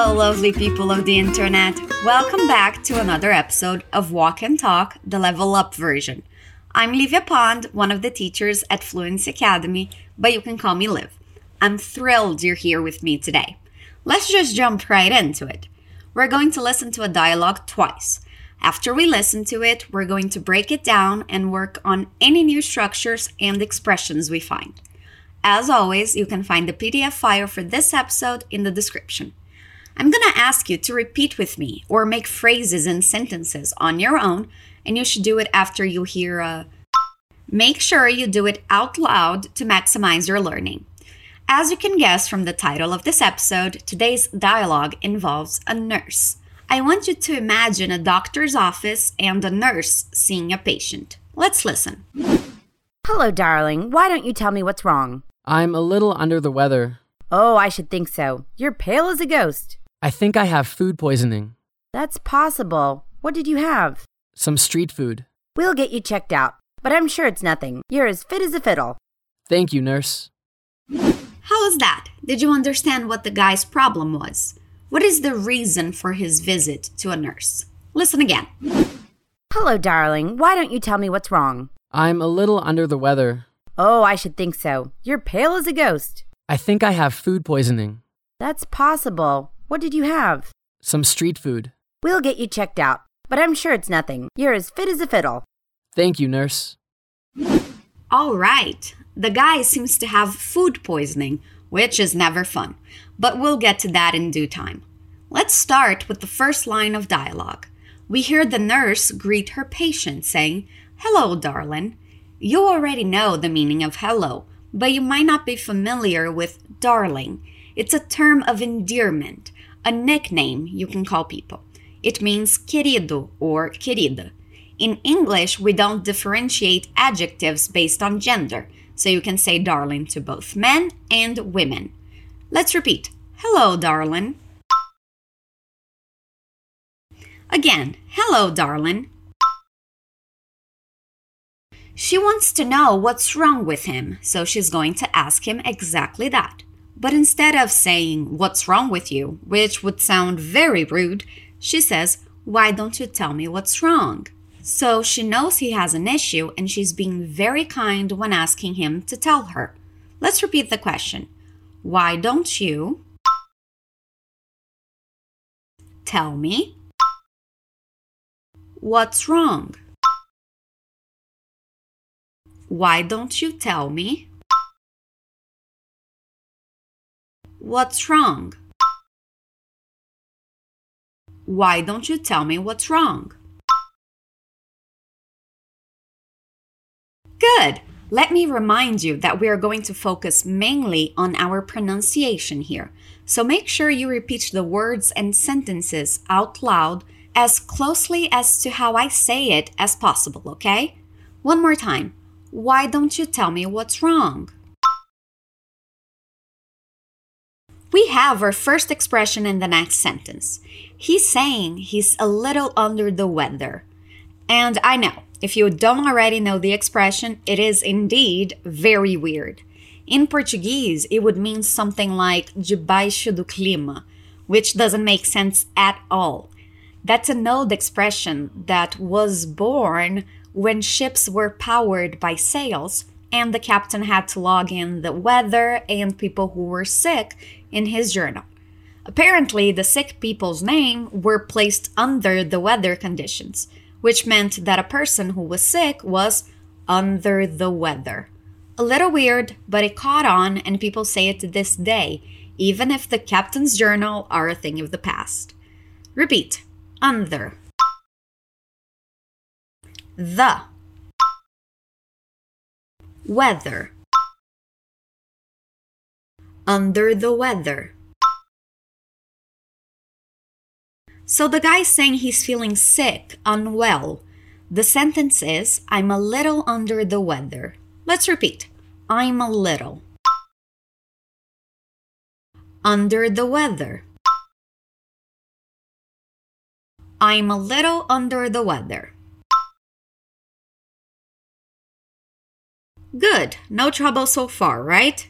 Hello, lovely people of the internet. Welcome back to another episode of Walk and Talk, the level up version. I'm Livia Pond, one of the teachers at Fluency Academy, but you can call me Liv. I'm thrilled you're here with me today. Let's just jump right into it. We're going to listen to a dialogue twice. After we listen to it, we're going to break it down and work on any new structures and expressions we find. As always, you can find the PDF file for this episode in the description. I'm gonna ask you to repeat with me or make phrases and sentences on your own, and you should do it after you hear a. Make sure you do it out loud to maximize your learning. As you can guess from the title of this episode, today's dialogue involves a nurse. I want you to imagine a doctor's office and a nurse seeing a patient. Let's listen. Hello, darling. Why don't you tell me what's wrong? I'm a little under the weather. Oh, I should think so. You're pale as a ghost. I think I have food poisoning. That's possible. What did you have? Some street food. We'll get you checked out, but I'm sure it's nothing. You're as fit as a fiddle. Thank you, nurse. How was that? Did you understand what the guy's problem was? What is the reason for his visit to a nurse? Listen again. Hello, darling. Why don't you tell me what's wrong? I'm a little under the weather. Oh, I should think so. You're pale as a ghost. I think I have food poisoning. That's possible. What did you have? Some street food. We'll get you checked out, but I'm sure it's nothing. You're as fit as a fiddle. Thank you, nurse. All right. The guy seems to have food poisoning, which is never fun, but we'll get to that in due time. Let's start with the first line of dialogue. We hear the nurse greet her patient saying, Hello, darling. You already know the meaning of hello, but you might not be familiar with darling. It's a term of endearment, a nickname you can call people. It means querido or querida. In English, we don't differentiate adjectives based on gender, so you can say darling to both men and women. Let's repeat Hello, darling. Again, hello, darling. She wants to know what's wrong with him, so she's going to ask him exactly that. But instead of saying, What's wrong with you, which would sound very rude, she says, Why don't you tell me what's wrong? So she knows he has an issue and she's being very kind when asking him to tell her. Let's repeat the question Why don't you tell me what's wrong? Why don't you tell me? What's wrong? Why don't you tell me what's wrong? Good! Let me remind you that we are going to focus mainly on our pronunciation here. So make sure you repeat the words and sentences out loud as closely as to how I say it as possible, okay? One more time. Why don't you tell me what's wrong? Have our first expression in the next sentence. He's saying he's a little under the weather. And I know, if you don't already know the expression, it is indeed very weird. In Portuguese, it would mean something like debaixo do clima, which doesn't make sense at all. That's an old expression that was born when ships were powered by sails and the captain had to log in the weather and people who were sick in his journal. Apparently, the sick people's name were placed under the weather conditions, which meant that a person who was sick was under the weather. A little weird, but it caught on and people say it to this day, even if the captain's journal are a thing of the past. Repeat under the weather. Under the weather. So the guy's saying he's feeling sick unwell. The sentence is i'm a little under the weather. Let's repeat. I'm a little. Under the weather. I'm a little under the weather Good, no trouble so far, right?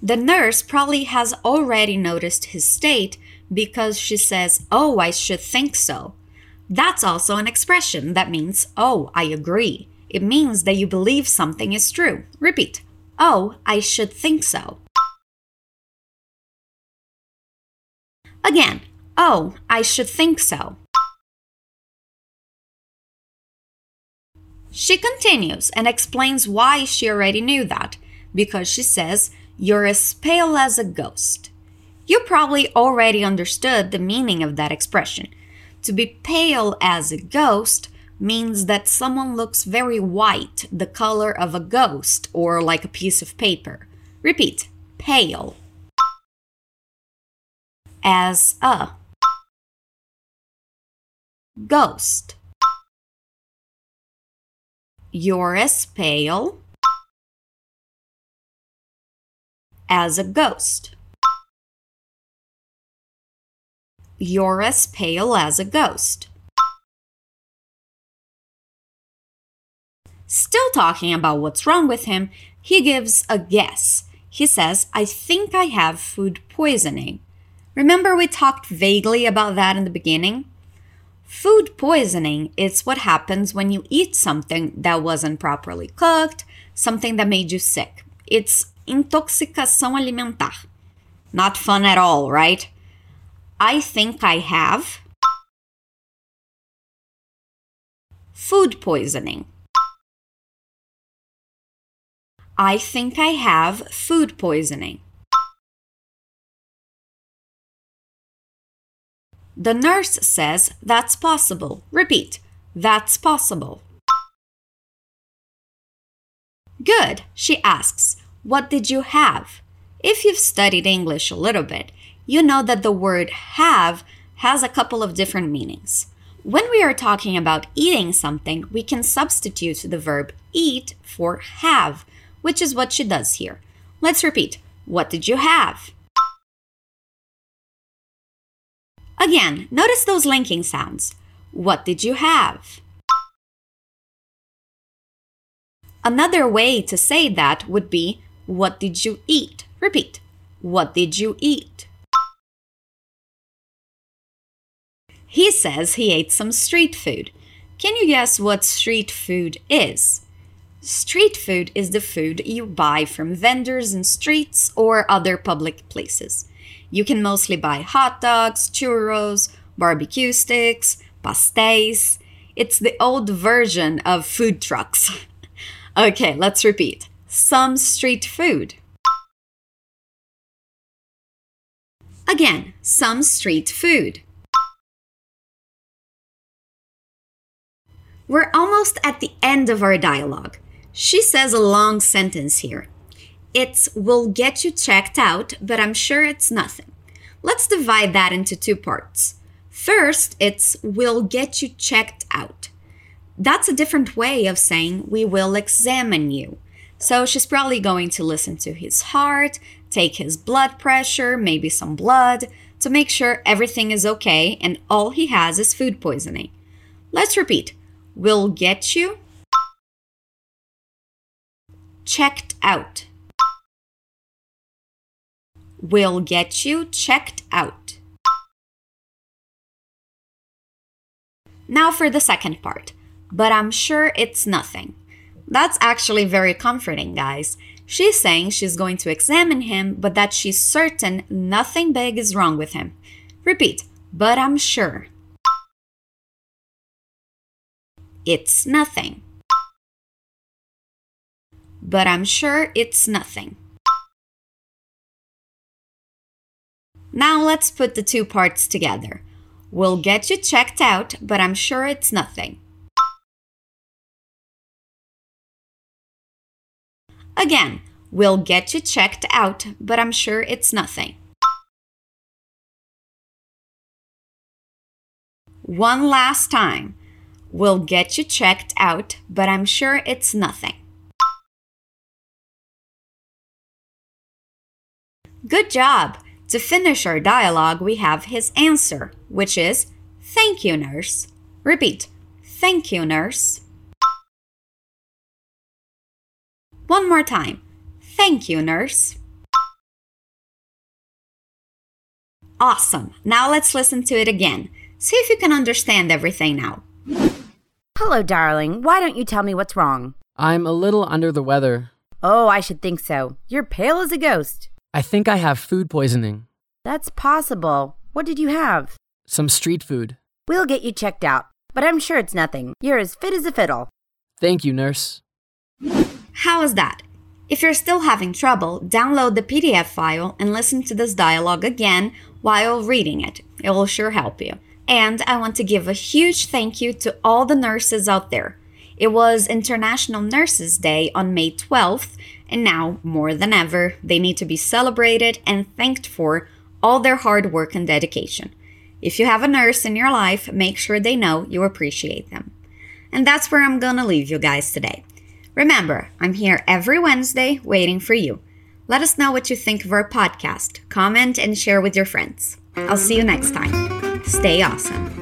The nurse probably has already noticed his state because she says, Oh, I should think so. That's also an expression that means, Oh, I agree. It means that you believe something is true. Repeat. Oh, I should think so. Again. Oh, I should think so. She continues and explains why she already knew that, because she says, You're as pale as a ghost. You probably already understood the meaning of that expression. To be pale as a ghost means that someone looks very white, the color of a ghost, or like a piece of paper. Repeat pale. As a ghost. You're as pale as a ghost. You're as pale as a ghost. Still talking about what's wrong with him, he gives a guess. He says, I think I have food poisoning. Remember, we talked vaguely about that in the beginning? Food poisoning is what happens when you eat something that wasn't properly cooked, something that made you sick. It's intoxicação alimentar. Not fun at all, right? I think I have food poisoning. I think I have food poisoning. The nurse says that's possible. Repeat, that's possible. Good, she asks. What did you have? If you've studied English a little bit, you know that the word have has a couple of different meanings. When we are talking about eating something, we can substitute the verb eat for have, which is what she does here. Let's repeat. What did you have? Again, notice those linking sounds. What did you have? Another way to say that would be, What did you eat? Repeat. What did you eat? He says he ate some street food. Can you guess what street food is? Street food is the food you buy from vendors in streets or other public places. You can mostly buy hot dogs, churros, barbecue sticks, pastéis. It's the old version of food trucks. okay, let's repeat. Some street food. Again, some street food. We're almost at the end of our dialogue. She says a long sentence here. It's will get you checked out, but I'm sure it's nothing. Let's divide that into two parts. First, it's will get you checked out. That's a different way of saying we will examine you. So she's probably going to listen to his heart, take his blood pressure, maybe some blood, to make sure everything is okay and all he has is food poisoning. Let's repeat We'll get you checked out. We'll get you checked out. Now for the second part. But I'm sure it's nothing. That's actually very comforting, guys. She's saying she's going to examine him, but that she's certain nothing big is wrong with him. Repeat, but I'm sure. It's nothing. But I'm sure it's nothing. Now let's put the two parts together. We'll get you checked out, but I'm sure it's nothing. Again, we'll get you checked out, but I'm sure it's nothing. One last time. We'll get you checked out, but I'm sure it's nothing. Good job! To finish our dialogue, we have his answer, which is Thank you, nurse. Repeat Thank you, nurse. One more time. Thank you, nurse. Awesome. Now let's listen to it again. See if you can understand everything now. Hello, darling. Why don't you tell me what's wrong? I'm a little under the weather. Oh, I should think so. You're pale as a ghost. I think I have food poisoning. That's possible. What did you have? Some street food. We'll get you checked out, but I'm sure it's nothing. You're as fit as a fiddle. Thank you, nurse. How is that? If you're still having trouble, download the PDF file and listen to this dialogue again while reading it. It will sure help you. And I want to give a huge thank you to all the nurses out there. It was International Nurses Day on May 12th, and now, more than ever, they need to be celebrated and thanked for all their hard work and dedication. If you have a nurse in your life, make sure they know you appreciate them. And that's where I'm gonna leave you guys today. Remember, I'm here every Wednesday waiting for you. Let us know what you think of our podcast. Comment and share with your friends. I'll see you next time. Stay awesome.